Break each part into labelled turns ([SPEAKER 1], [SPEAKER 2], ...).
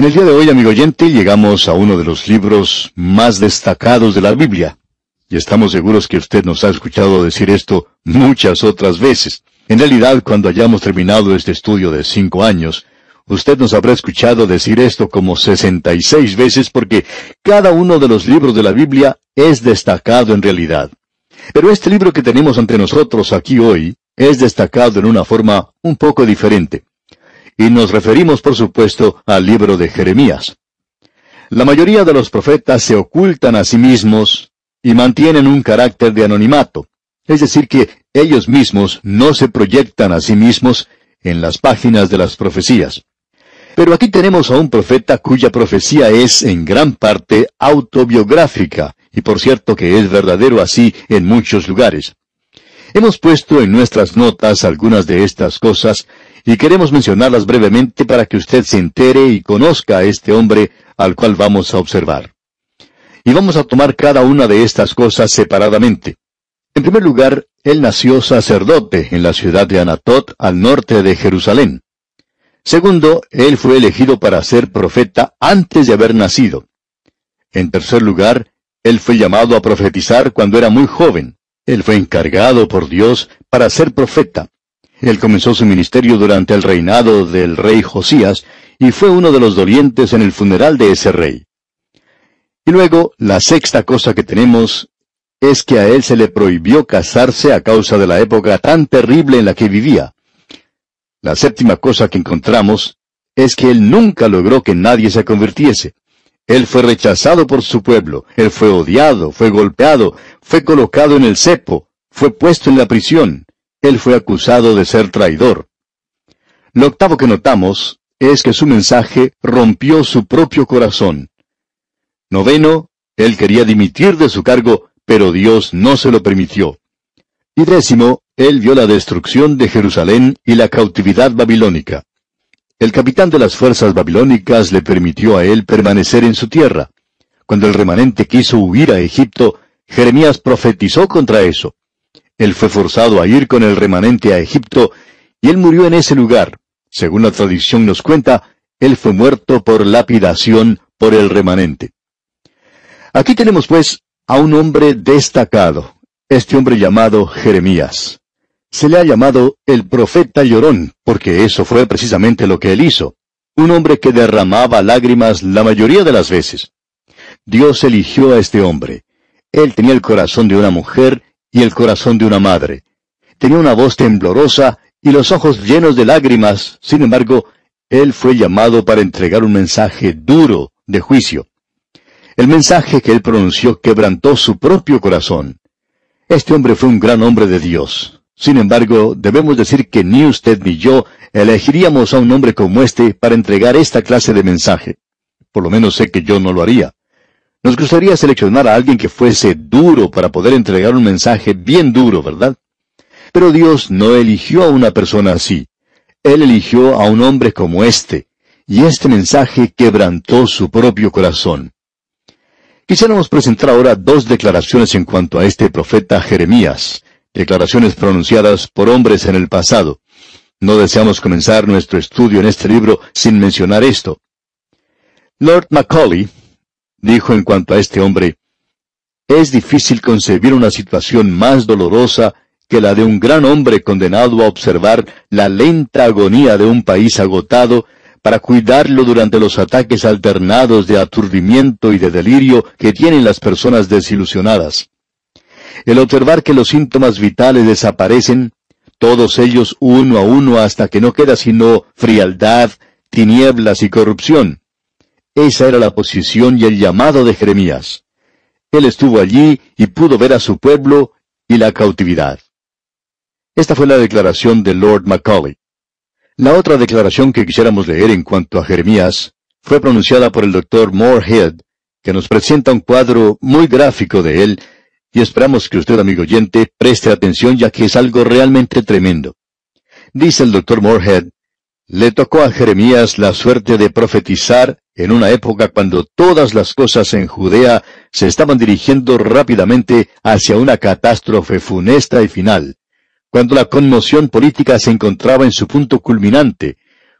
[SPEAKER 1] En el día de hoy, amigo oyente, llegamos a uno de los libros más destacados de la Biblia. Y estamos seguros que usted nos ha escuchado decir esto muchas otras veces. En realidad, cuando hayamos terminado este estudio de cinco años, usted nos habrá escuchado decir esto como sesenta y seis veces porque cada uno de los libros de la Biblia es destacado en realidad. Pero este libro que tenemos ante nosotros aquí hoy es destacado en una forma un poco diferente y nos referimos por supuesto al libro de Jeremías. La mayoría de los profetas se ocultan a sí mismos y mantienen un carácter de anonimato, es decir, que ellos mismos no se proyectan a sí mismos en las páginas de las profecías. Pero aquí tenemos a un profeta cuya profecía es en gran parte autobiográfica, y por cierto que es verdadero así en muchos lugares. Hemos puesto en nuestras notas algunas de estas cosas y queremos mencionarlas brevemente para que usted se entere y conozca a este hombre al cual vamos a observar. Y vamos a tomar cada una de estas cosas separadamente. En primer lugar, él nació sacerdote en la ciudad de Anatot, al norte de Jerusalén. Segundo, él fue elegido para ser profeta antes de haber nacido. En tercer lugar, él fue llamado a profetizar cuando era muy joven. Él fue encargado por Dios para ser profeta. Él comenzó su ministerio durante el reinado del rey Josías y fue uno de los dolientes en el funeral de ese rey. Y luego, la sexta cosa que tenemos es que a él se le prohibió casarse a causa de la época tan terrible en la que vivía. La séptima cosa que encontramos es que él nunca logró que nadie se convirtiese. Él fue rechazado por su pueblo, él fue odiado, fue golpeado, fue colocado en el cepo, fue puesto en la prisión, él fue acusado de ser traidor. Lo octavo que notamos es que su mensaje rompió su propio corazón. Noveno, él quería dimitir de su cargo, pero Dios no se lo permitió. Y décimo, él vio la destrucción de Jerusalén y la cautividad babilónica. El capitán de las fuerzas babilónicas le permitió a él permanecer en su tierra. Cuando el remanente quiso huir a Egipto, Jeremías profetizó contra eso. Él fue forzado a ir con el remanente a Egipto, y él murió en ese lugar. Según la tradición nos cuenta, él fue muerto por lapidación por el remanente. Aquí tenemos pues a un hombre destacado, este hombre llamado Jeremías. Se le ha llamado el profeta llorón, porque eso fue precisamente lo que él hizo. Un hombre que derramaba lágrimas la mayoría de las veces. Dios eligió a este hombre. Él tenía el corazón de una mujer y el corazón de una madre. Tenía una voz temblorosa y los ojos llenos de lágrimas, sin embargo, él fue llamado para entregar un mensaje duro de juicio. El mensaje que él pronunció quebrantó su propio corazón. Este hombre fue un gran hombre de Dios. Sin embargo, debemos decir que ni usted ni yo elegiríamos a un hombre como este para entregar esta clase de mensaje. Por lo menos sé que yo no lo haría. Nos gustaría seleccionar a alguien que fuese duro para poder entregar un mensaje bien duro, ¿verdad? Pero Dios no eligió a una persona así. Él eligió a un hombre como este, y este mensaje quebrantó su propio corazón. Quisiéramos presentar ahora dos declaraciones en cuanto a este profeta Jeremías, declaraciones pronunciadas por hombres en el pasado. No deseamos comenzar nuestro estudio en este libro sin mencionar esto. Lord Macaulay, dijo en cuanto a este hombre, es difícil concebir una situación más dolorosa que la de un gran hombre condenado a observar la lenta agonía de un país agotado para cuidarlo durante los ataques alternados de aturdimiento y de delirio que tienen las personas desilusionadas. El observar que los síntomas vitales desaparecen, todos ellos uno a uno hasta que no queda sino frialdad, tinieblas y corrupción. Esa era la posición y el llamado de Jeremías. Él estuvo allí y pudo ver a su pueblo y la cautividad. Esta fue la declaración de Lord Macaulay. La otra declaración que quisiéramos leer en cuanto a Jeremías fue pronunciada por el doctor Moorhead, que nos presenta un cuadro muy gráfico de él, y esperamos que usted, amigo oyente, preste atención ya que es algo realmente tremendo. Dice el doctor Moorhead, le tocó a Jeremías la suerte de profetizar en una época cuando todas las cosas en Judea se estaban dirigiendo rápidamente hacia una catástrofe funesta y final, cuando la conmoción política se encontraba en su punto culminante,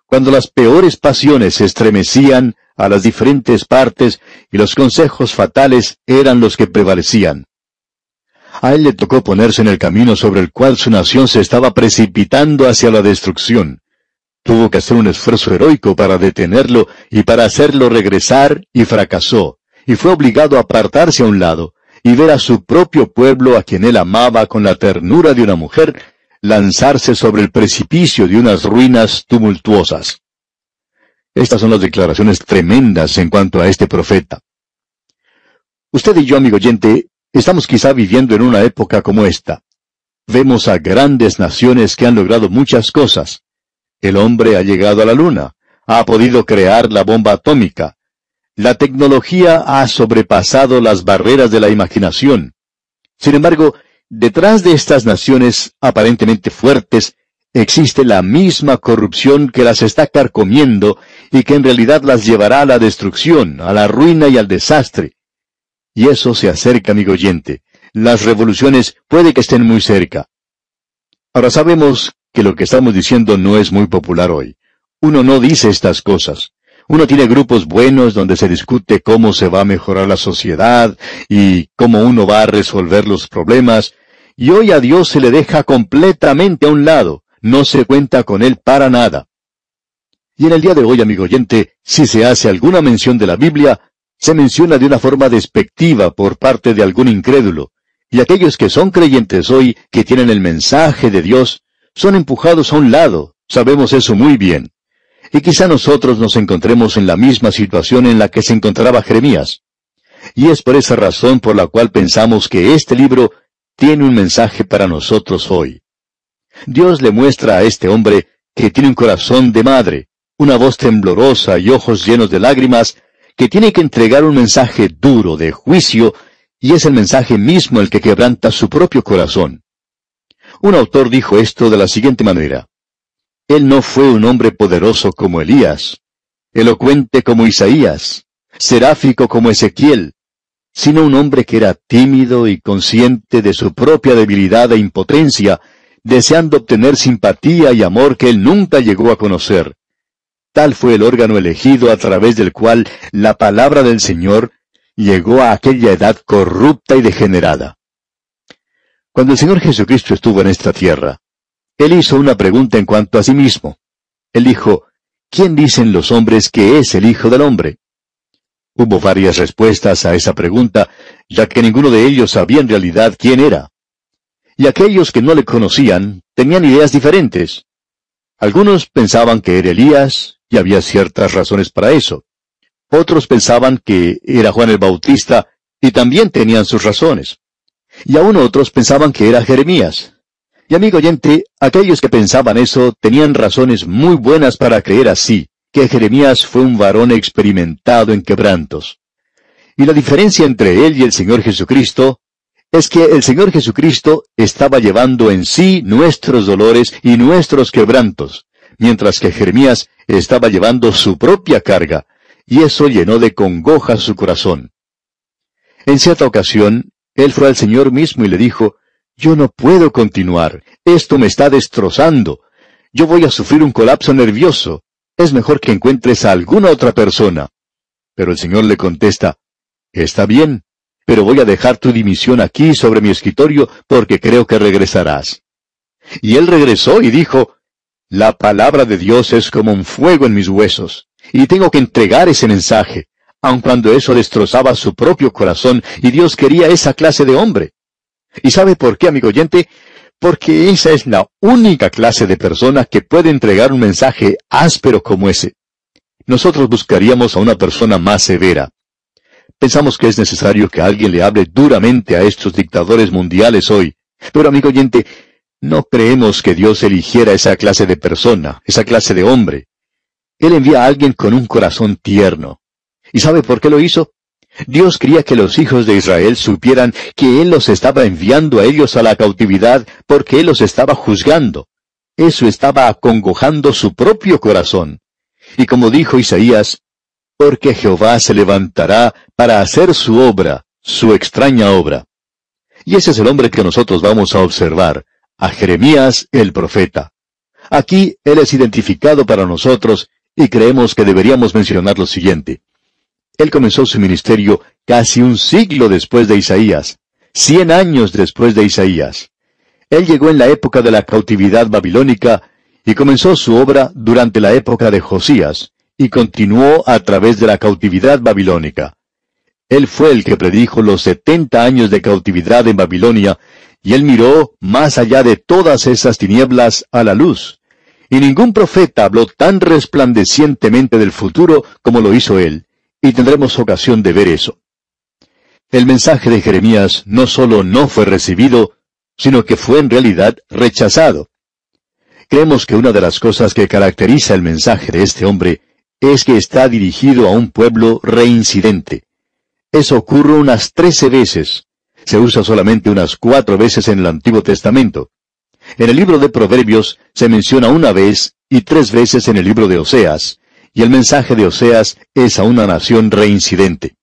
[SPEAKER 1] cuando las peores pasiones se estremecían a las diferentes partes y los consejos fatales eran los que prevalecían. A él le tocó ponerse en el camino sobre el cual su nación se estaba precipitando hacia la destrucción. Tuvo que hacer un esfuerzo heroico para detenerlo y para hacerlo regresar y fracasó, y fue obligado a apartarse a un lado y ver a su propio pueblo a quien él amaba con la ternura de una mujer lanzarse sobre el precipicio de unas ruinas tumultuosas. Estas son las declaraciones tremendas en cuanto a este profeta. Usted y yo, amigo oyente, estamos quizá viviendo en una época como esta. Vemos a grandes naciones que han logrado muchas cosas. El hombre ha llegado a la luna, ha podido crear la bomba atómica. La tecnología ha sobrepasado las barreras de la imaginación. Sin embargo, detrás de estas naciones aparentemente fuertes existe la misma corrupción que las está carcomiendo y que en realidad las llevará a la destrucción, a la ruina y al desastre. Y eso se acerca, amigo oyente. Las revoluciones puede que estén muy cerca. Ahora sabemos que lo que estamos diciendo no es muy popular hoy. Uno no dice estas cosas. Uno tiene grupos buenos donde se discute cómo se va a mejorar la sociedad y cómo uno va a resolver los problemas, y hoy a Dios se le deja completamente a un lado, no se cuenta con él para nada. Y en el día de hoy, amigo oyente, si se hace alguna mención de la Biblia, se menciona de una forma despectiva por parte de algún incrédulo, y aquellos que son creyentes hoy, que tienen el mensaje de Dios, son empujados a un lado, sabemos eso muy bien. Y quizá nosotros nos encontremos en la misma situación en la que se encontraba Jeremías. Y es por esa razón por la cual pensamos que este libro tiene un mensaje para nosotros hoy. Dios le muestra a este hombre que tiene un corazón de madre, una voz temblorosa y ojos llenos de lágrimas, que tiene que entregar un mensaje duro de juicio, y es el mensaje mismo el que quebranta su propio corazón. Un autor dijo esto de la siguiente manera. Él no fue un hombre poderoso como Elías, elocuente como Isaías, seráfico como Ezequiel, sino un hombre que era tímido y consciente de su propia debilidad e impotencia, deseando obtener simpatía y amor que él nunca llegó a conocer. Tal fue el órgano elegido a través del cual la palabra del Señor llegó a aquella edad corrupta y degenerada. Cuando el Señor Jesucristo estuvo en esta tierra, Él hizo una pregunta en cuanto a sí mismo. Él dijo, ¿quién dicen los hombres que es el Hijo del Hombre? Hubo varias respuestas a esa pregunta, ya que ninguno de ellos sabía en realidad quién era. Y aquellos que no le conocían tenían ideas diferentes. Algunos pensaban que era Elías, y había ciertas razones para eso. Otros pensaban que era Juan el Bautista, y también tenían sus razones. Y aún otros pensaban que era Jeremías. Y amigo oyente, aquellos que pensaban eso tenían razones muy buenas para creer así, que Jeremías fue un varón experimentado en quebrantos. Y la diferencia entre él y el Señor Jesucristo es que el Señor Jesucristo estaba llevando en sí nuestros dolores y nuestros quebrantos, mientras que Jeremías estaba llevando su propia carga, y eso llenó de congoja su corazón. En cierta ocasión, él fue al Señor mismo y le dijo, Yo no puedo continuar, esto me está destrozando, yo voy a sufrir un colapso nervioso, es mejor que encuentres a alguna otra persona. Pero el Señor le contesta, Está bien, pero voy a dejar tu dimisión aquí sobre mi escritorio porque creo que regresarás. Y él regresó y dijo, La palabra de Dios es como un fuego en mis huesos, y tengo que entregar ese mensaje, aun cuando eso destrozaba su propio corazón y Dios quería esa clase de hombre. ¿Y sabe por qué, amigo oyente? porque esa es la única clase de persona que puede entregar un mensaje áspero como ese. Nosotros buscaríamos a una persona más severa. Pensamos que es necesario que alguien le hable duramente a estos dictadores mundiales hoy. Pero amigo oyente, no creemos que Dios eligiera esa clase de persona, esa clase de hombre. Él envía a alguien con un corazón tierno. ¿Y sabe por qué lo hizo? Dios quería que los hijos de Israel supieran que Él los estaba enviando a ellos a la cautividad porque Él los estaba juzgando. Eso estaba acongojando su propio corazón. Y como dijo Isaías, porque Jehová se levantará para hacer su obra, su extraña obra. Y ese es el hombre que nosotros vamos a observar, a Jeremías el profeta. Aquí él es identificado para nosotros y creemos que deberíamos mencionar lo siguiente. Él comenzó su ministerio casi un siglo después de Isaías, cien años después de Isaías. Él llegó en la época de la cautividad babilónica y comenzó su obra durante la época de Josías, y continuó a través de la cautividad babilónica. Él fue el que predijo los setenta años de cautividad en Babilonia, y él miró más allá de todas esas tinieblas a la luz. Y ningún profeta habló tan resplandecientemente del futuro como lo hizo él, y tendremos ocasión de ver eso. El mensaje de Jeremías no solo no fue recibido, sino que fue en realidad rechazado. Creemos que una de las cosas que caracteriza el mensaje de este hombre es que está dirigido a un pueblo reincidente. Eso ocurre unas trece veces. Se usa solamente unas cuatro veces en el Antiguo Testamento. En el libro de Proverbios se menciona una vez y tres veces en el libro de Oseas, y el mensaje de Oseas es a una nación reincidente.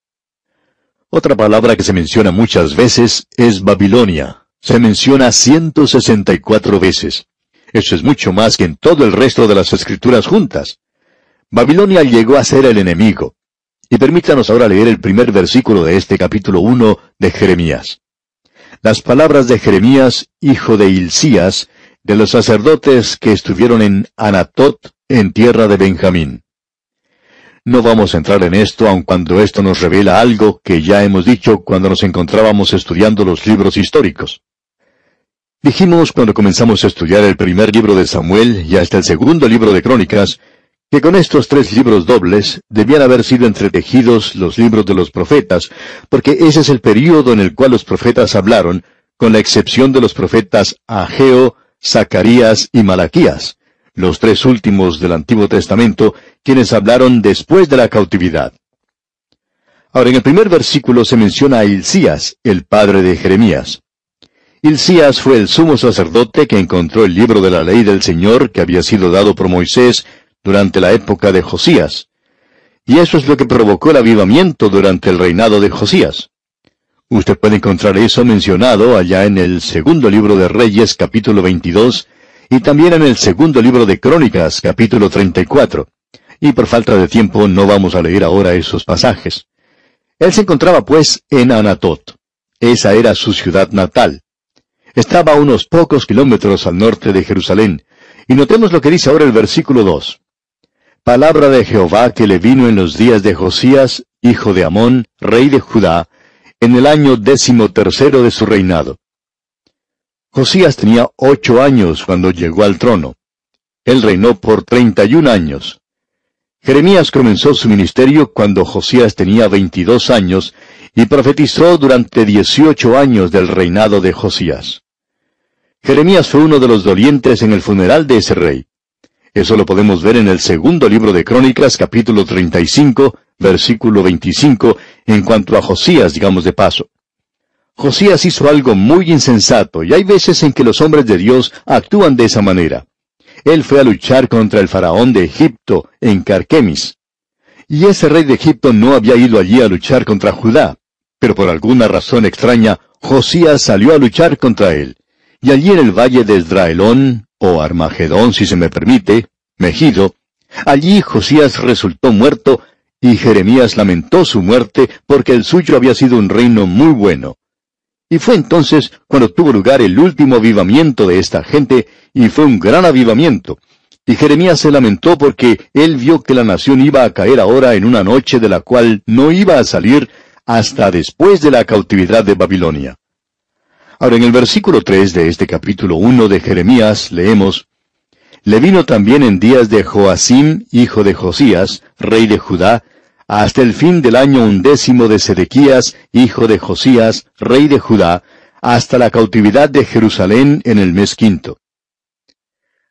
[SPEAKER 1] Otra palabra que se menciona muchas veces es Babilonia. Se menciona 164 veces. Eso es mucho más que en todo el resto de las escrituras juntas. Babilonia llegó a ser el enemigo. Y permítanos ahora leer el primer versículo de este capítulo 1 de Jeremías. Las palabras de Jeremías, hijo de Hilcías, de los sacerdotes que estuvieron en Anatot, en tierra de Benjamín. No vamos a entrar en esto, aun cuando esto nos revela algo que ya hemos dicho cuando nos encontrábamos estudiando los libros históricos. Dijimos cuando comenzamos a estudiar el primer libro de Samuel y hasta el segundo libro de Crónicas, que con estos tres libros dobles debían haber sido entretejidos los libros de los profetas, porque ese es el período en el cual los profetas hablaron, con la excepción de los profetas Ageo, Zacarías y Malaquías, los tres últimos del Antiguo Testamento, quienes hablaron después de la cautividad. Ahora, en el primer versículo se menciona a Hilcías, el padre de Jeremías. Hilcías fue el sumo sacerdote que encontró el libro de la ley del Señor que había sido dado por Moisés durante la época de Josías. Y eso es lo que provocó el avivamiento durante el reinado de Josías. Usted puede encontrar eso mencionado allá en el segundo libro de Reyes capítulo 22 y también en el segundo libro de Crónicas capítulo 34. Y por falta de tiempo no vamos a leer ahora esos pasajes. Él se encontraba pues en Anatot. Esa era su ciudad natal. Estaba a unos pocos kilómetros al norte de Jerusalén. Y notemos lo que dice ahora el versículo 2 palabra de Jehová que le vino en los días de Josías, hijo de Amón, rey de Judá, en el año décimo tercero de su reinado. Josías tenía ocho años cuando llegó al trono. Él reinó por treinta y un años. Jeremías comenzó su ministerio cuando Josías tenía veintidós años y profetizó durante dieciocho años del reinado de Josías. Jeremías fue uno de los dolientes en el funeral de ese rey. Eso lo podemos ver en el segundo libro de Crónicas, capítulo 35, versículo 25, en cuanto a Josías, digamos de paso. Josías hizo algo muy insensato, y hay veces en que los hombres de Dios actúan de esa manera. Él fue a luchar contra el faraón de Egipto, en Carquemis. Y ese rey de Egipto no había ido allí a luchar contra Judá, pero por alguna razón extraña, Josías salió a luchar contra él. Y allí en el valle de Esdraelón, o Armagedón si se me permite, Megido, allí Josías resultó muerto, y Jeremías lamentó su muerte porque el suyo había sido un reino muy bueno. Y fue entonces cuando tuvo lugar el último avivamiento de esta gente, y fue un gran avivamiento. Y Jeremías se lamentó porque él vio que la nación iba a caer ahora en una noche de la cual no iba a salir hasta después de la cautividad de Babilonia. Ahora en el versículo 3 de este capítulo 1 de Jeremías leemos, Le vino también en días de Joacim, hijo de Josías, rey de Judá, hasta el fin del año undécimo de Sedequías, hijo de Josías, rey de Judá, hasta la cautividad de Jerusalén en el mes quinto.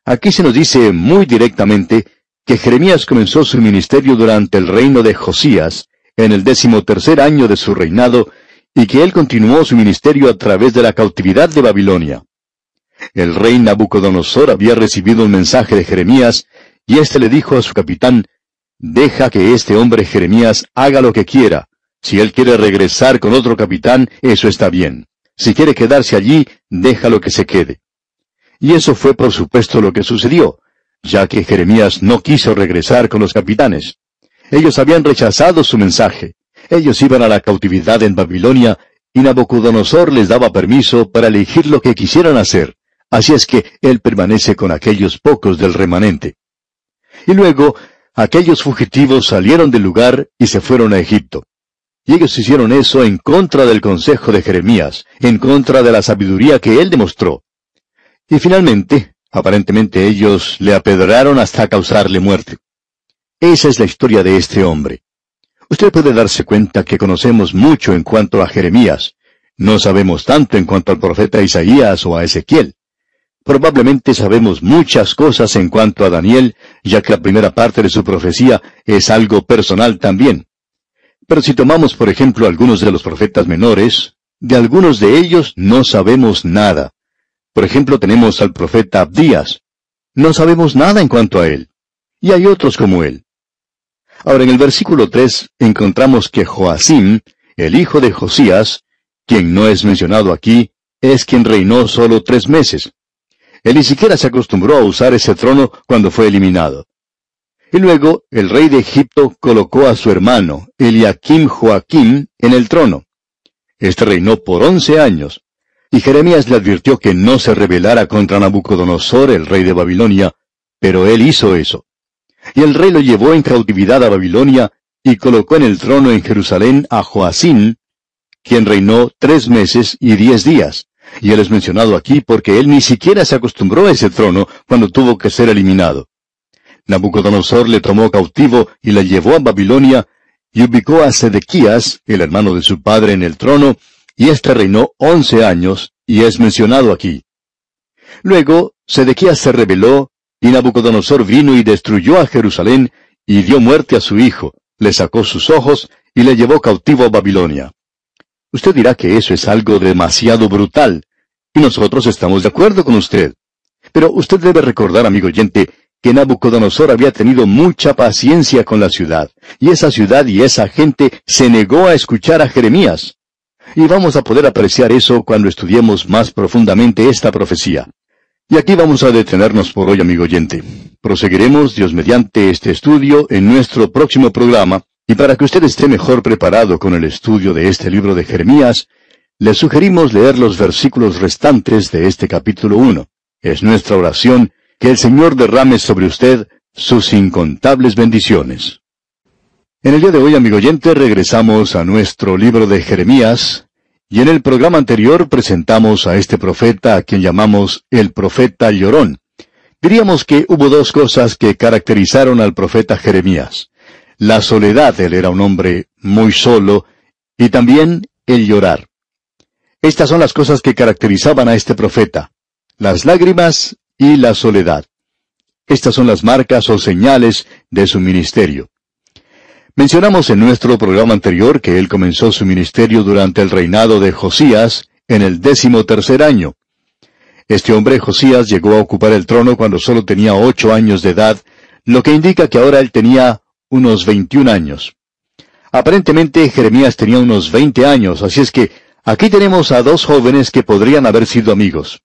[SPEAKER 1] Aquí se nos dice muy directamente que Jeremías comenzó su ministerio durante el reino de Josías, en el décimo tercer año de su reinado, y que él continuó su ministerio a través de la cautividad de Babilonia. El rey Nabucodonosor había recibido un mensaje de Jeremías, y éste le dijo a su capitán, Deja que este hombre Jeremías haga lo que quiera. Si él quiere regresar con otro capitán, eso está bien. Si quiere quedarse allí, déjalo que se quede. Y eso fue por supuesto lo que sucedió, ya que Jeremías no quiso regresar con los capitanes. Ellos habían rechazado su mensaje. Ellos iban a la cautividad en Babilonia y Nabucodonosor les daba permiso para elegir lo que quisieran hacer. Así es que él permanece con aquellos pocos del remanente. Y luego, aquellos fugitivos salieron del lugar y se fueron a Egipto. Y ellos hicieron eso en contra del consejo de Jeremías, en contra de la sabiduría que él demostró. Y finalmente, aparentemente ellos le apedraron hasta causarle muerte. Esa es la historia de este hombre. Usted puede darse cuenta que conocemos mucho en cuanto a Jeremías. No sabemos tanto en cuanto al profeta Isaías o a Ezequiel. Probablemente sabemos muchas cosas en cuanto a Daniel, ya que la primera parte de su profecía es algo personal también. Pero si tomamos, por ejemplo, algunos de los profetas menores, de algunos de ellos no sabemos nada. Por ejemplo, tenemos al profeta Abdías. No sabemos nada en cuanto a él. Y hay otros como él. Ahora, en el versículo 3 encontramos que Joacim, el hijo de Josías, quien no es mencionado aquí, es quien reinó solo tres meses. Él ni siquiera se acostumbró a usar ese trono cuando fue eliminado. Y luego el rey de Egipto colocó a su hermano, Eliakim Joaquim, en el trono. Este reinó por once años, y Jeremías le advirtió que no se rebelara contra Nabucodonosor, el rey de Babilonia, pero él hizo eso. Y el rey lo llevó en cautividad a Babilonia, y colocó en el trono en Jerusalén a Joacín, quien reinó tres meses y diez días. Y él es mencionado aquí porque él ni siquiera se acostumbró a ese trono cuando tuvo que ser eliminado. Nabucodonosor le tomó cautivo y le llevó a Babilonia, y ubicó a Sedequías, el hermano de su padre, en el trono, y éste reinó once años, y es mencionado aquí. Luego, Sedequías se rebeló, y Nabucodonosor vino y destruyó a Jerusalén, y dio muerte a su hijo, le sacó sus ojos, y le llevó cautivo a Babilonia. Usted dirá que eso es algo demasiado brutal, y nosotros estamos de acuerdo con usted. Pero usted debe recordar, amigo oyente, que Nabucodonosor había tenido mucha paciencia con la ciudad, y esa ciudad y esa gente se negó a escuchar a Jeremías. Y vamos a poder apreciar eso cuando estudiemos más profundamente esta profecía. Y aquí vamos a detenernos por hoy, amigo oyente. Proseguiremos, Dios mediante, este estudio en nuestro próximo programa, y para que usted esté mejor preparado con el estudio de este libro de Jeremías, le sugerimos leer los versículos restantes de este capítulo 1. Es nuestra oración que el Señor derrame sobre usted sus incontables bendiciones. En el día de hoy, amigo oyente, regresamos a nuestro libro de Jeremías, y en el programa anterior presentamos a este profeta a quien llamamos el profeta llorón. Diríamos que hubo dos cosas que caracterizaron al profeta Jeremías la soledad, él era un hombre muy solo, y también el llorar. Estas son las cosas que caracterizaban a este profeta, las lágrimas y la soledad. Estas son las marcas o señales de su ministerio. Mencionamos en nuestro programa anterior que él comenzó su ministerio durante el reinado de Josías en el décimo tercer año. Este hombre Josías llegó a ocupar el trono cuando solo tenía ocho años de edad, lo que indica que ahora él tenía unos 21 años. Aparentemente Jeremías tenía unos 20 años, así es que aquí tenemos a dos jóvenes que podrían haber sido amigos.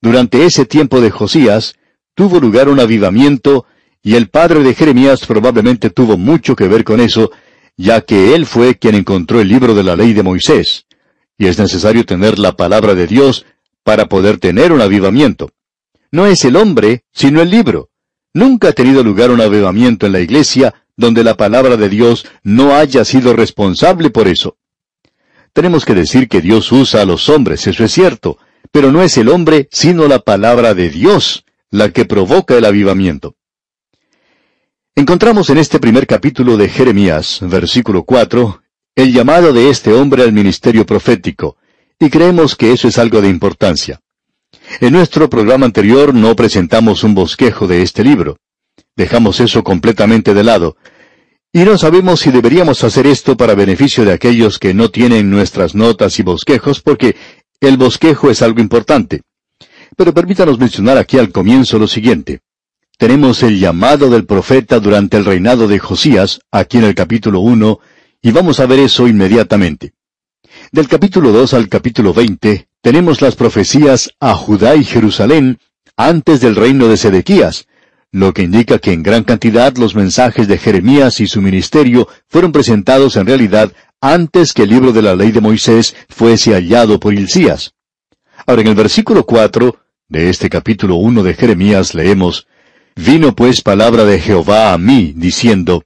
[SPEAKER 1] Durante ese tiempo de Josías, tuvo lugar un avivamiento, y el padre de Jeremías probablemente tuvo mucho que ver con eso, ya que él fue quien encontró el libro de la ley de Moisés. Y es necesario tener la palabra de Dios para poder tener un avivamiento. No es el hombre, sino el libro. Nunca ha tenido lugar un avivamiento en la iglesia donde la palabra de Dios no haya sido responsable por eso. Tenemos que decir que Dios usa a los hombres, eso es cierto, pero no es el hombre, sino la palabra de Dios, la que provoca el avivamiento. Encontramos en este primer capítulo de Jeremías, versículo 4, el llamado de este hombre al ministerio profético, y creemos que eso es algo de importancia. En nuestro programa anterior no presentamos un bosquejo de este libro. Dejamos eso completamente de lado. Y no sabemos si deberíamos hacer esto para beneficio de aquellos que no tienen nuestras notas y bosquejos, porque el bosquejo es algo importante. Pero permítanos mencionar aquí al comienzo lo siguiente. Tenemos el llamado del profeta durante el reinado de Josías, aquí en el capítulo 1, y vamos a ver eso inmediatamente. Del capítulo 2 al capítulo 20, tenemos las profecías a Judá y Jerusalén antes del reino de Sedequías, lo que indica que en gran cantidad los mensajes de Jeremías y su ministerio fueron presentados en realidad antes que el libro de la ley de Moisés fuese hallado por Hilcías. Ahora en el versículo 4 de este capítulo 1 de Jeremías leemos, Vino pues palabra de Jehová a mí, diciendo,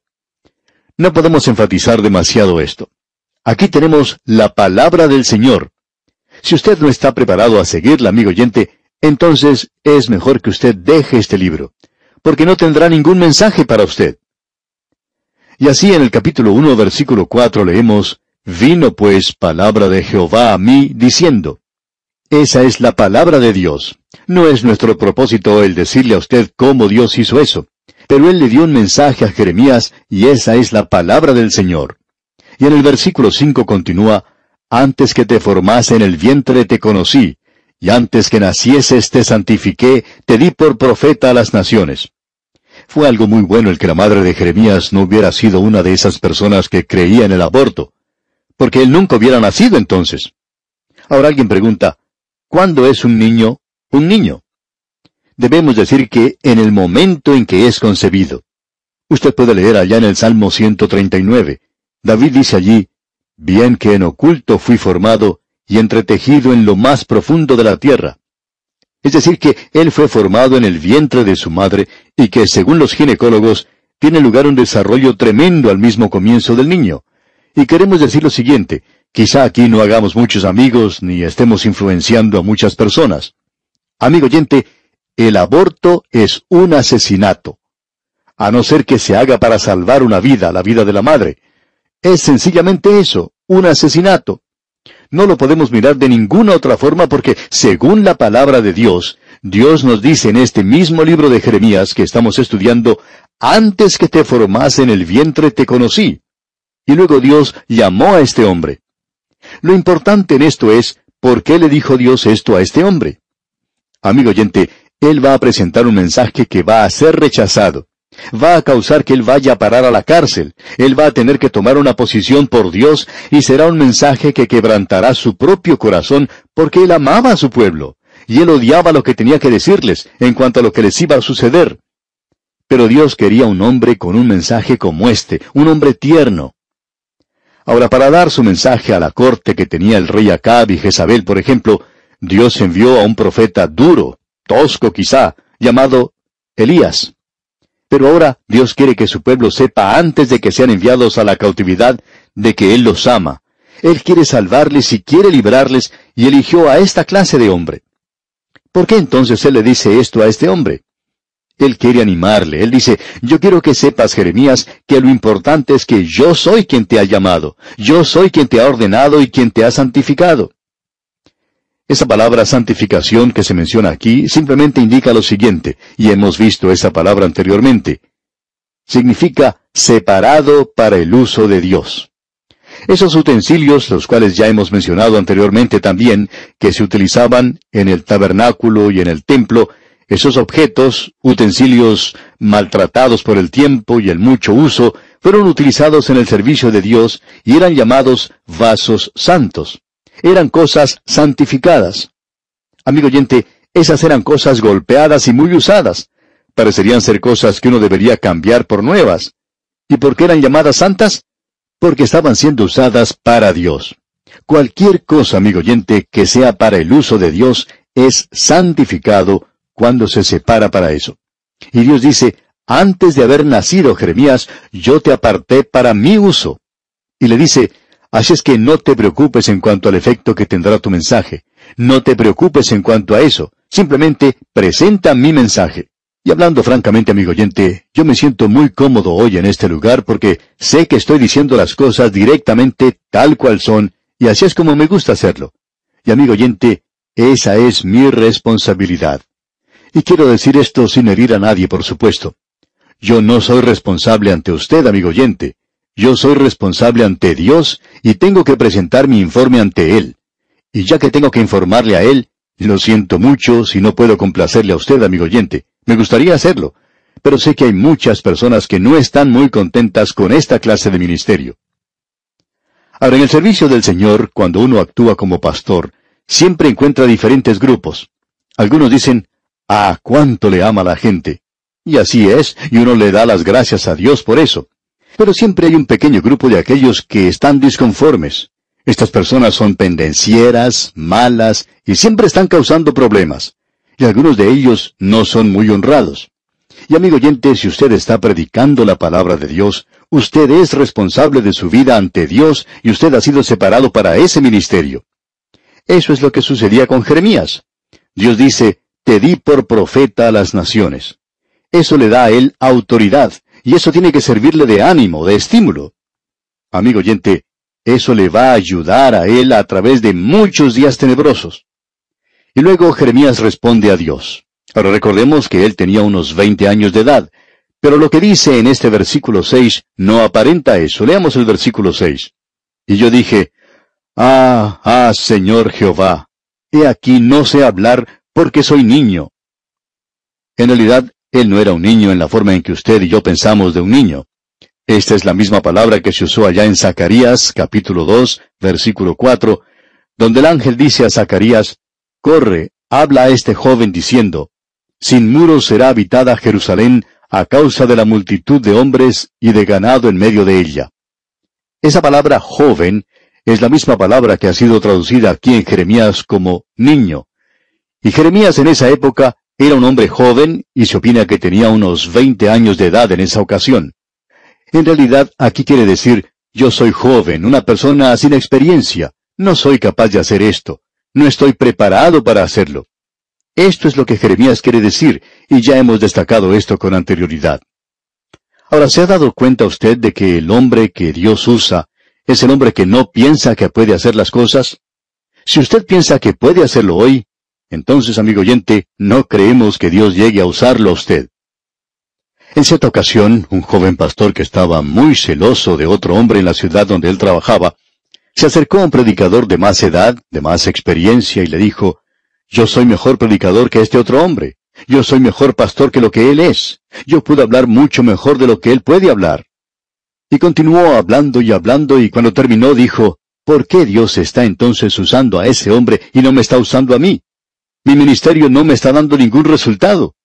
[SPEAKER 1] No podemos enfatizar demasiado esto. Aquí tenemos la palabra del Señor. Si usted no está preparado a seguirla, amigo oyente, entonces es mejor que usted deje este libro, porque no tendrá ningún mensaje para usted. Y así en el capítulo 1, versículo 4 leemos, Vino pues palabra de Jehová a mí, diciendo, Esa es la palabra de Dios. No es nuestro propósito el decirle a usted cómo Dios hizo eso, pero él le dio un mensaje a Jeremías y esa es la palabra del Señor. Y en el versículo 5 continúa, Antes que te formase en el vientre te conocí, y antes que nacieses te santifiqué, te di por profeta a las naciones. Fue algo muy bueno el que la madre de Jeremías no hubiera sido una de esas personas que creía en el aborto, porque él nunca hubiera nacido entonces. Ahora alguien pregunta, ¿cuándo es un niño un niño? Debemos decir que en el momento en que es concebido. Usted puede leer allá en el Salmo 139. David dice allí, Bien que en oculto fui formado y entretejido en lo más profundo de la tierra. Es decir, que él fue formado en el vientre de su madre y que, según los ginecólogos, tiene lugar un desarrollo tremendo al mismo comienzo del niño. Y queremos decir lo siguiente, quizá aquí no hagamos muchos amigos ni estemos influenciando a muchas personas. Amigo oyente, el aborto es un asesinato. A no ser que se haga para salvar una vida, la vida de la madre. Es sencillamente eso, un asesinato. No lo podemos mirar de ninguna otra forma porque, según la palabra de Dios, Dios nos dice en este mismo libro de Jeremías que estamos estudiando, antes que te formase en el vientre te conocí. Y luego Dios llamó a este hombre. Lo importante en esto es, ¿por qué le dijo Dios esto a este hombre? Amigo oyente, Él va a presentar un mensaje que va a ser rechazado va a causar que él vaya a parar a la cárcel, él va a tener que tomar una posición por Dios y será un mensaje que quebrantará su propio corazón porque él amaba a su pueblo y él odiaba lo que tenía que decirles en cuanto a lo que les iba a suceder. Pero Dios quería un hombre con un mensaje como este, un hombre tierno. Ahora, para dar su mensaje a la corte que tenía el rey Acab y Jezabel, por ejemplo, Dios envió a un profeta duro, tosco quizá, llamado Elías. Pero ahora Dios quiere que su pueblo sepa antes de que sean enviados a la cautividad de que Él los ama. Él quiere salvarles y quiere librarles y eligió a esta clase de hombre. ¿Por qué entonces Él le dice esto a este hombre? Él quiere animarle. Él dice, yo quiero que sepas, Jeremías, que lo importante es que yo soy quien te ha llamado, yo soy quien te ha ordenado y quien te ha santificado. Esa palabra santificación que se menciona aquí simplemente indica lo siguiente, y hemos visto esa palabra anteriormente. Significa separado para el uso de Dios. Esos utensilios, los cuales ya hemos mencionado anteriormente también, que se utilizaban en el tabernáculo y en el templo, esos objetos, utensilios maltratados por el tiempo y el mucho uso, fueron utilizados en el servicio de Dios y eran llamados vasos santos eran cosas santificadas. Amigo oyente, esas eran cosas golpeadas y muy usadas. Parecerían ser cosas que uno debería cambiar por nuevas. ¿Y por qué eran llamadas santas? Porque estaban siendo usadas para Dios. Cualquier cosa, amigo oyente, que sea para el uso de Dios es santificado cuando se separa para eso. Y Dios dice, antes de haber nacido Jeremías, yo te aparté para mi uso. Y le dice, Así es que no te preocupes en cuanto al efecto que tendrá tu mensaje. No te preocupes en cuanto a eso. Simplemente presenta mi mensaje. Y hablando francamente, amigo oyente, yo me siento muy cómodo hoy en este lugar porque sé que estoy diciendo las cosas directamente tal cual son, y así es como me gusta hacerlo. Y amigo oyente, esa es mi responsabilidad. Y quiero decir esto sin herir a nadie, por supuesto. Yo no soy responsable ante usted, amigo oyente. Yo soy responsable ante Dios y tengo que presentar mi informe ante Él. Y ya que tengo que informarle a Él, lo siento mucho si no puedo complacerle a usted, amigo oyente. Me gustaría hacerlo, pero sé que hay muchas personas que no están muy contentas con esta clase de ministerio. Ahora, en el servicio del Señor, cuando uno actúa como pastor, siempre encuentra diferentes grupos. Algunos dicen, ah, cuánto le ama la gente. Y así es, y uno le da las gracias a Dios por eso. Pero siempre hay un pequeño grupo de aquellos que están disconformes. Estas personas son pendencieras, malas, y siempre están causando problemas. Y algunos de ellos no son muy honrados. Y amigo oyente, si usted está predicando la palabra de Dios, usted es responsable de su vida ante Dios y usted ha sido separado para ese ministerio. Eso es lo que sucedía con Jeremías. Dios dice, te di por profeta a las naciones. Eso le da a él autoridad, y eso tiene que servirle de ánimo, de estímulo. Amigo oyente, eso le va a ayudar a él a través de muchos días tenebrosos. Y luego Jeremías responde a Dios. Ahora recordemos que él tenía unos 20 años de edad, pero lo que dice en este versículo 6 no aparenta eso. Leamos el versículo 6. Y yo dije, Ah, ah, Señor Jehová, he aquí no sé hablar porque soy niño. En realidad, él no era un niño en la forma en que usted y yo pensamos de un niño. Esta es la misma palabra que se usó allá en Zacarías, capítulo 2, versículo 4, donde el ángel dice a Zacarías, Corre, habla a este joven diciendo, Sin muros será habitada Jerusalén a causa de la multitud de hombres y de ganado en medio de ella. Esa palabra joven es la misma palabra que ha sido traducida aquí en Jeremías como niño. Y Jeremías en esa época era un hombre joven y se opina que tenía unos 20 años de edad en esa ocasión. En realidad, aquí quiere decir, yo soy joven, una persona sin experiencia, no soy capaz de hacer esto, no estoy preparado para hacerlo. Esto es lo que Jeremías quiere decir, y ya hemos destacado esto con anterioridad. Ahora, ¿se ha dado cuenta usted de que el hombre que Dios usa es el hombre que no piensa que puede hacer las cosas? Si usted piensa que puede hacerlo hoy, entonces, amigo oyente, no creemos que Dios llegue a usarlo a usted. En cierta ocasión, un joven pastor que estaba muy celoso de otro hombre en la ciudad donde él trabajaba, se acercó a un predicador de más edad, de más experiencia, y le dijo, Yo soy mejor predicador que este otro hombre. Yo soy mejor pastor que lo que él es. Yo puedo hablar mucho mejor de lo que él puede hablar. Y continuó hablando y hablando, y cuando terminó dijo, ¿Por qué Dios está entonces usando a ese hombre y no me está usando a mí? Mi ministerio no me está dando ningún resultado.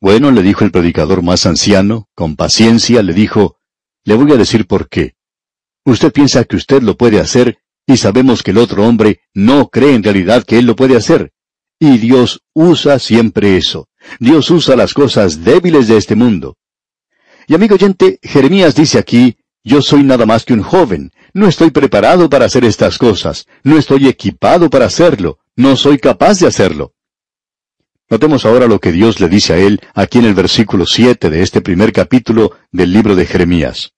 [SPEAKER 1] Bueno, le dijo el predicador más anciano, con paciencia, le dijo, le voy a decir por qué. Usted piensa que usted lo puede hacer, y sabemos que el otro hombre no cree en realidad que él lo puede hacer. Y Dios usa siempre eso. Dios usa las cosas débiles de este mundo. Y amigo oyente, Jeremías dice aquí, yo soy nada más que un joven, no estoy preparado para hacer estas cosas, no estoy equipado para hacerlo, no soy capaz de hacerlo. Notemos ahora lo que Dios le dice a él aquí en el versículo 7 de este primer capítulo del libro de Jeremías.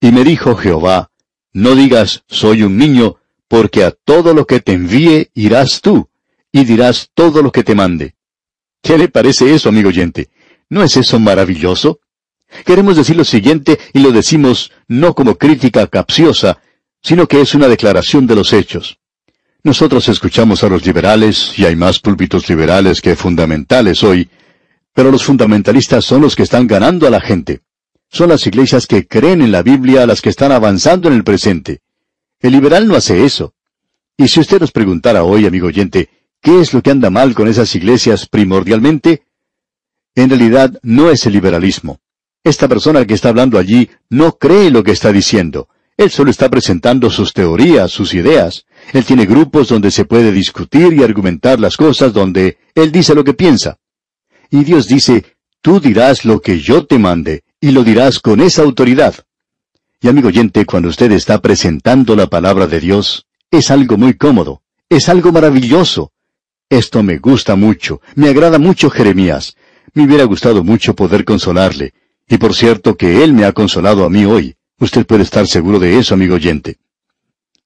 [SPEAKER 1] Y me dijo Jehová, no digas soy un niño, porque a todo lo que te envíe irás tú, y dirás todo lo que te mande. ¿Qué le parece eso, amigo oyente? ¿No es eso maravilloso? Queremos decir lo siguiente y lo decimos no como crítica capciosa, sino que es una declaración de los hechos. Nosotros escuchamos a los liberales, y hay más púlpitos liberales que fundamentales hoy, pero los fundamentalistas son los que están ganando a la gente. Son las iglesias que creen en la Biblia las que están avanzando en el presente. El liberal no hace eso. Y si usted nos preguntara hoy, amigo oyente, ¿qué es lo que anda mal con esas iglesias primordialmente? En realidad no es el liberalismo. Esta persona que está hablando allí no cree lo que está diciendo. Él solo está presentando sus teorías, sus ideas. Él tiene grupos donde se puede discutir y argumentar las cosas donde Él dice lo que piensa. Y Dios dice, tú dirás lo que yo te mande, y lo dirás con esa autoridad. Y amigo oyente, cuando usted está presentando la palabra de Dios, es algo muy cómodo, es algo maravilloso. Esto me gusta mucho, me agrada mucho Jeremías. Me hubiera gustado mucho poder consolarle. Y por cierto que Él me ha consolado a mí hoy. Usted puede estar seguro de eso, amigo oyente.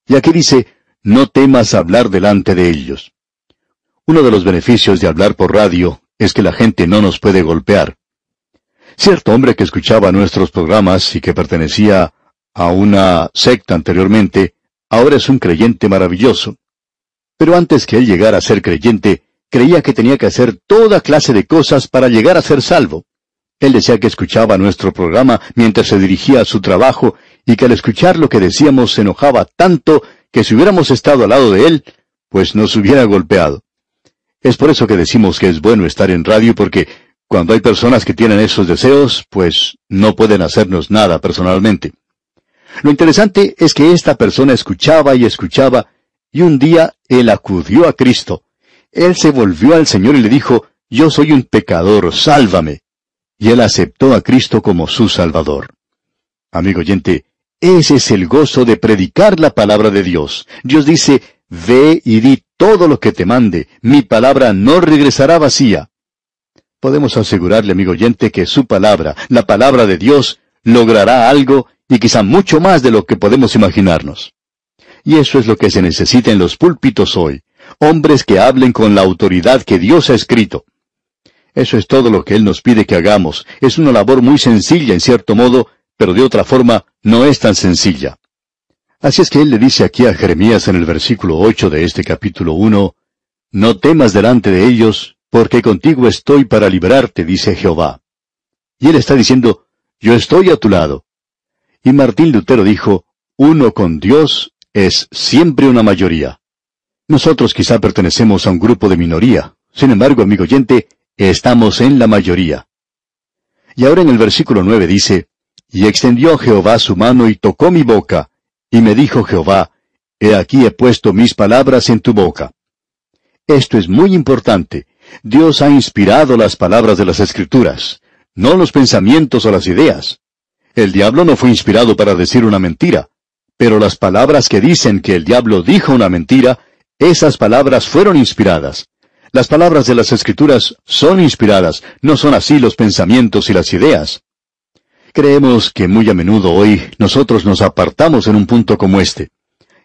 [SPEAKER 1] Y aquí dice, no temas hablar delante de ellos. Uno de los beneficios de hablar por radio es que la gente no nos puede golpear. Cierto hombre que escuchaba nuestros programas y que pertenecía a una secta anteriormente, ahora es un creyente maravilloso. Pero antes que él llegara a ser creyente, creía que tenía que hacer toda clase de cosas para llegar a ser salvo. Él decía que escuchaba nuestro programa mientras se dirigía a su trabajo y que al escuchar lo que decíamos se enojaba tanto que si hubiéramos estado al lado de él, pues nos hubiera golpeado. Es por eso que decimos que es bueno estar en radio porque Cuando hay personas que tienen esos deseos, pues no pueden hacernos nada personalmente. Lo interesante es que esta persona escuchaba y escuchaba, y un día él acudió a Cristo. Él se volvió al Señor y le dijo, Yo soy un pecador, sálvame. Y él aceptó a Cristo como su Salvador. Amigo oyente, ese es el gozo de predicar la palabra de Dios. Dios dice, Ve y di todo lo que te mande, mi palabra no regresará vacía. Podemos asegurarle, amigo oyente, que su palabra, la palabra de Dios, logrará algo y quizá mucho más de lo que podemos imaginarnos. Y eso es lo que se necesita en los púlpitos hoy, hombres que hablen con la autoridad que Dios ha escrito. Eso es todo lo que Él nos pide que hagamos. Es una labor muy sencilla en cierto modo, pero de otra forma no es tan sencilla. Así es que Él le dice aquí a Jeremías en el versículo 8 de este capítulo 1, No temas delante de ellos, porque contigo estoy para librarte, dice Jehová. Y Él está diciendo, Yo estoy a tu lado. Y Martín Lutero dijo, uno con Dios es siempre una mayoría. Nosotros quizá pertenecemos a un grupo de minoría. Sin embargo, amigo oyente, estamos en la mayoría. Y ahora en el versículo nueve dice, Y extendió Jehová su mano y tocó mi boca, y me dijo Jehová, He aquí he puesto mis palabras en tu boca. Esto es muy importante. Dios ha inspirado las palabras de las Escrituras, no los pensamientos o las ideas. El diablo no fue inspirado para decir una mentira, pero las palabras que dicen que el diablo dijo una mentira, esas palabras fueron inspiradas. Las palabras de las Escrituras son inspiradas, no son así los pensamientos y las ideas. Creemos que muy a menudo hoy nosotros nos apartamos en un punto como este.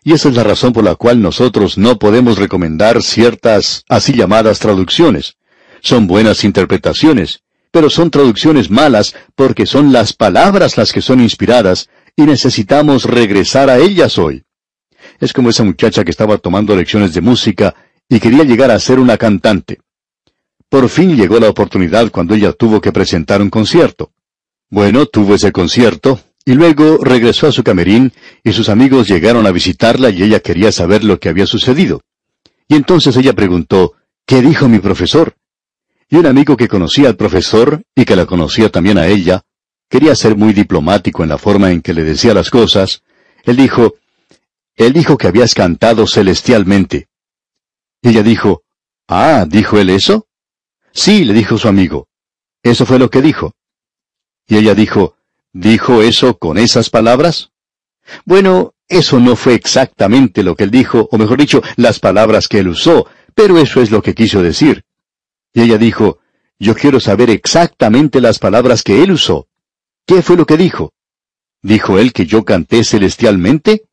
[SPEAKER 1] Y esa es la razón por la cual nosotros no podemos recomendar ciertas así llamadas traducciones. Son buenas interpretaciones, pero son traducciones malas porque son las palabras las que son inspiradas y necesitamos regresar a ellas hoy. Es como esa muchacha que estaba tomando lecciones de música y quería llegar a ser una cantante. Por fin llegó la oportunidad cuando ella tuvo que presentar un concierto. Bueno, tuvo ese concierto, y luego regresó a su camerín, y sus amigos llegaron a visitarla y ella quería saber lo que había sucedido. Y entonces ella preguntó, ¿qué dijo mi profesor? Y un amigo que conocía al profesor y que la conocía también a ella, quería ser muy diplomático en la forma en que le decía las cosas, él dijo, él dijo que habías cantado celestialmente. Y ella dijo, Ah, ¿dijo él eso? Sí, le dijo su amigo. Eso fue lo que dijo. Y ella dijo, ¿dijo eso con esas palabras? Bueno, eso no fue exactamente lo que él dijo, o mejor dicho, las palabras que él usó, pero eso es lo que quiso decir. Y ella dijo, yo quiero saber exactamente las palabras que él usó. ¿Qué fue lo que dijo? ¿Dijo él que yo canté celestialmente?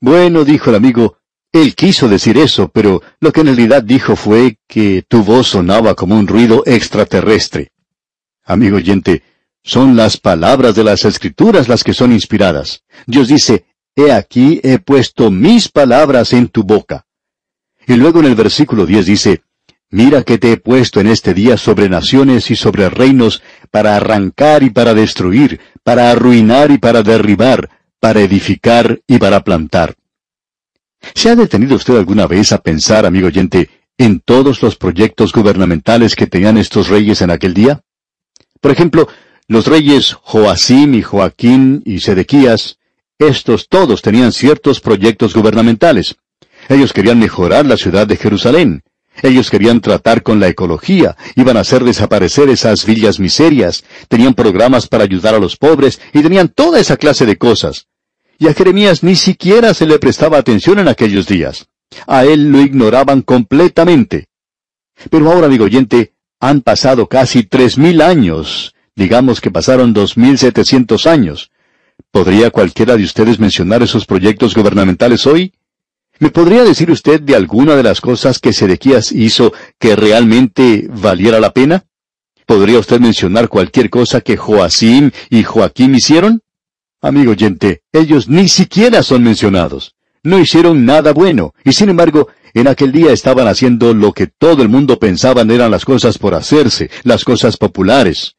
[SPEAKER 1] Bueno, dijo el amigo, él quiso decir eso, pero lo que en realidad dijo fue que tu voz sonaba como un ruido extraterrestre. Amigo oyente, son las palabras de las escrituras las que son inspiradas. Dios dice, He aquí he puesto mis palabras en tu boca. Y luego en el versículo 10 dice, Mira que te he puesto en este día sobre naciones y sobre reinos para arrancar y para destruir, para arruinar y para derribar, para edificar y para plantar. ¿Se ha detenido usted alguna vez a pensar, amigo oyente, en todos los proyectos gubernamentales que tenían estos reyes en aquel día? Por ejemplo, los reyes Joacim y Joaquín y Sedequías, estos todos tenían ciertos proyectos gubernamentales. Ellos querían mejorar la ciudad de Jerusalén. Ellos querían tratar con la ecología, iban a hacer desaparecer esas villas miserias, tenían programas para ayudar a los pobres y tenían toda esa clase de cosas. Y a Jeremías ni siquiera se le prestaba atención en aquellos días. A él lo ignoraban completamente. Pero ahora, amigo oyente, han pasado casi tres mil años. Digamos que pasaron dos mil setecientos años. ¿Podría cualquiera de ustedes mencionar esos proyectos gubernamentales hoy? ¿Me podría decir usted de alguna de las cosas que Sedequías hizo que realmente valiera la pena? ¿Podría usted mencionar cualquier cosa que Joacim y Joaquín hicieron? Amigo oyente, ellos ni siquiera son mencionados. No hicieron nada bueno, y sin embargo, en aquel día estaban haciendo lo que todo el mundo pensaba eran las cosas por hacerse, las cosas populares.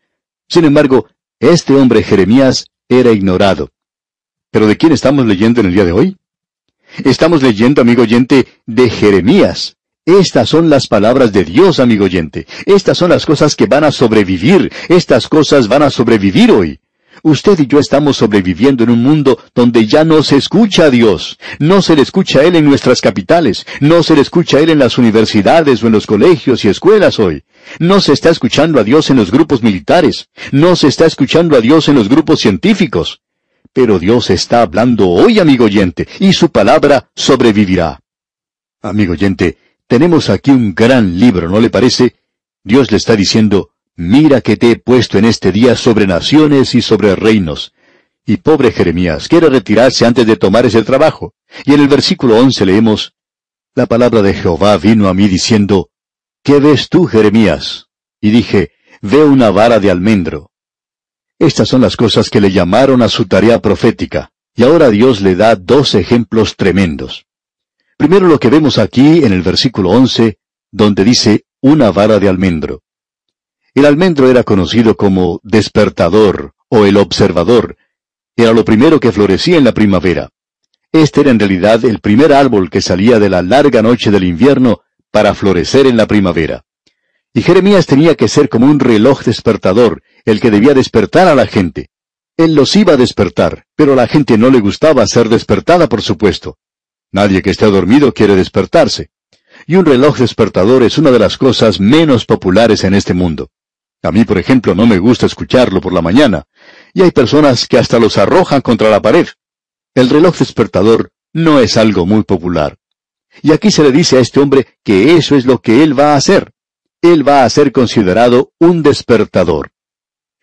[SPEAKER 1] Sin embargo, este hombre Jeremías era ignorado. ¿Pero de quién estamos leyendo en el día de hoy? Estamos leyendo, amigo oyente, de Jeremías, Estas son las palabras de Dios, amigo oyente. Estas son las cosas que van a sobrevivir. Estas cosas van a sobrevivir hoy. Usted y yo estamos sobreviviendo en un mundo donde ya no se escucha a Dios. No se le escucha a Él en nuestras capitales. No se le escucha a Él en las universidades o en los colegios y escuelas hoy. No se está escuchando a Dios en los grupos militares. No se está escuchando a Dios en los grupos científicos. Pero Dios está hablando hoy, amigo oyente, y su palabra sobrevivirá. Amigo oyente, tenemos aquí un gran libro, ¿no le parece? Dios le está diciendo, mira que te he puesto en este día sobre naciones y sobre reinos. Y pobre Jeremías, quiere retirarse antes de tomar ese trabajo. Y en el versículo once leemos, la palabra de Jehová vino a mí diciendo, ¿Qué ves tú, Jeremías? Y dije, veo una vara de almendro. Estas son las cosas que le llamaron a su tarea profética, y ahora Dios le da dos ejemplos tremendos. Primero lo que vemos aquí en el versículo 11, donde dice una vara de almendro. El almendro era conocido como despertador o el observador. Era lo primero que florecía en la primavera. Este era en realidad el primer árbol que salía de la larga noche del invierno para florecer en la primavera. Y Jeremías tenía que ser como un reloj despertador, el que debía despertar a la gente. Él los iba a despertar, pero a la gente no le gustaba ser despertada, por supuesto. Nadie que esté dormido quiere despertarse. Y un reloj despertador es una de las cosas menos populares en este mundo. A mí, por ejemplo, no me gusta escucharlo por la mañana, y hay personas que hasta los arrojan contra la pared. El reloj despertador no es algo muy popular. Y aquí se le dice a este hombre que eso es lo que él va a hacer. Él va a ser considerado un despertador.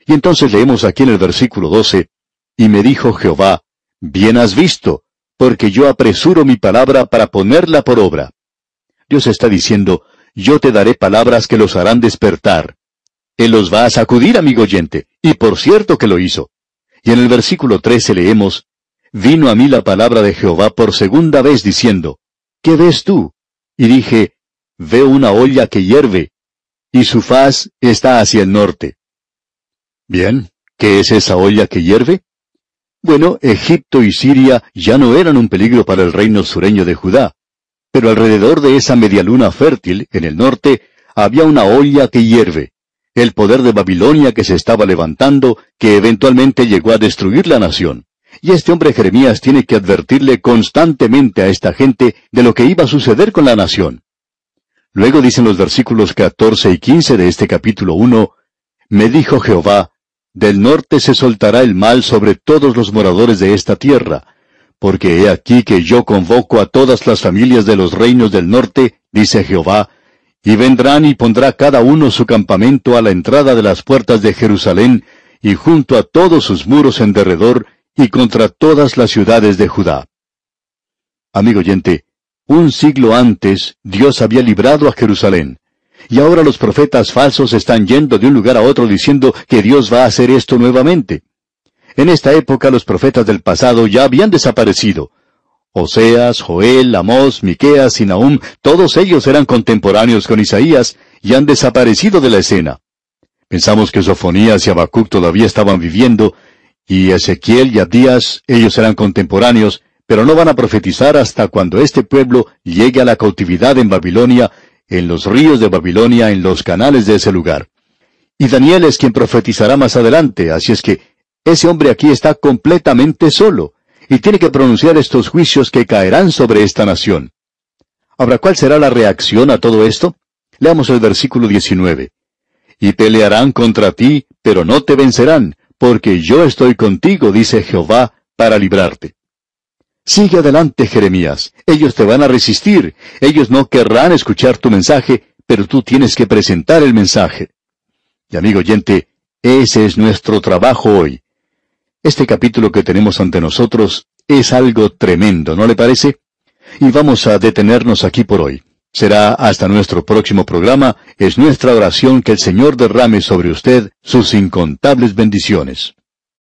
[SPEAKER 1] Y entonces leemos aquí en el versículo 12, Y me dijo Jehová, Bien has visto, porque yo apresuro mi palabra para ponerla por obra. Dios está diciendo, Yo te daré palabras que los harán despertar. Él los va a sacudir, amigo oyente, y por cierto que lo hizo. Y en el versículo 13 leemos, Vino a mí la palabra de Jehová por segunda vez diciendo, ¿Qué ves tú? Y dije, Veo una olla que hierve, y su faz está hacia el norte. Bien, ¿qué es esa olla que hierve? Bueno, Egipto y Siria ya no eran un peligro para el reino sureño de Judá, pero alrededor de esa medialuna fértil, en el norte, había una olla que hierve, el poder de Babilonia que se estaba levantando, que eventualmente llegó a destruir la nación. Y este hombre Jeremías tiene que advertirle constantemente a esta gente de lo que iba a suceder con la nación. Luego dicen los versículos 14 y 15 de este capítulo 1, Me dijo Jehová, del norte se soltará el mal sobre todos los moradores de esta tierra, porque he aquí que yo convoco a todas las familias de los reinos del norte, dice Jehová, y vendrán y pondrá cada uno su campamento a la entrada de las puertas de Jerusalén, y junto a todos sus muros en derredor, y contra todas las ciudades de Judá. Amigo oyente, un siglo antes Dios había librado a Jerusalén. Y ahora los profetas falsos están yendo de un lugar a otro diciendo que Dios va a hacer esto nuevamente. En esta época los profetas del pasado ya habían desaparecido. Oseas, Joel, Amós, Miqueas y Nahum, todos ellos eran contemporáneos con Isaías y han desaparecido de la escena. Pensamos que Sofonías y Habacuc todavía estaban viviendo, y Ezequiel y Abdías, ellos eran contemporáneos, pero no van a profetizar hasta cuando este pueblo llegue a la cautividad en Babilonia en los ríos de Babilonia, en los canales de ese lugar. Y Daniel es quien profetizará más adelante, así es que ese hombre aquí está completamente solo, y tiene que pronunciar estos juicios que caerán sobre esta nación. Ahora, ¿cuál será la reacción a todo esto? Leamos el versículo 19. Y pelearán contra ti, pero no te vencerán, porque yo estoy contigo, dice Jehová, para librarte. Sigue adelante, Jeremías. Ellos te van a resistir. Ellos no querrán escuchar tu mensaje, pero tú tienes que presentar el mensaje. Y amigo oyente, ese es nuestro trabajo hoy. Este capítulo que tenemos ante nosotros es algo tremendo, ¿no le parece? Y vamos a detenernos aquí por hoy. Será hasta nuestro próximo programa. Es nuestra oración que el Señor derrame sobre usted sus incontables bendiciones.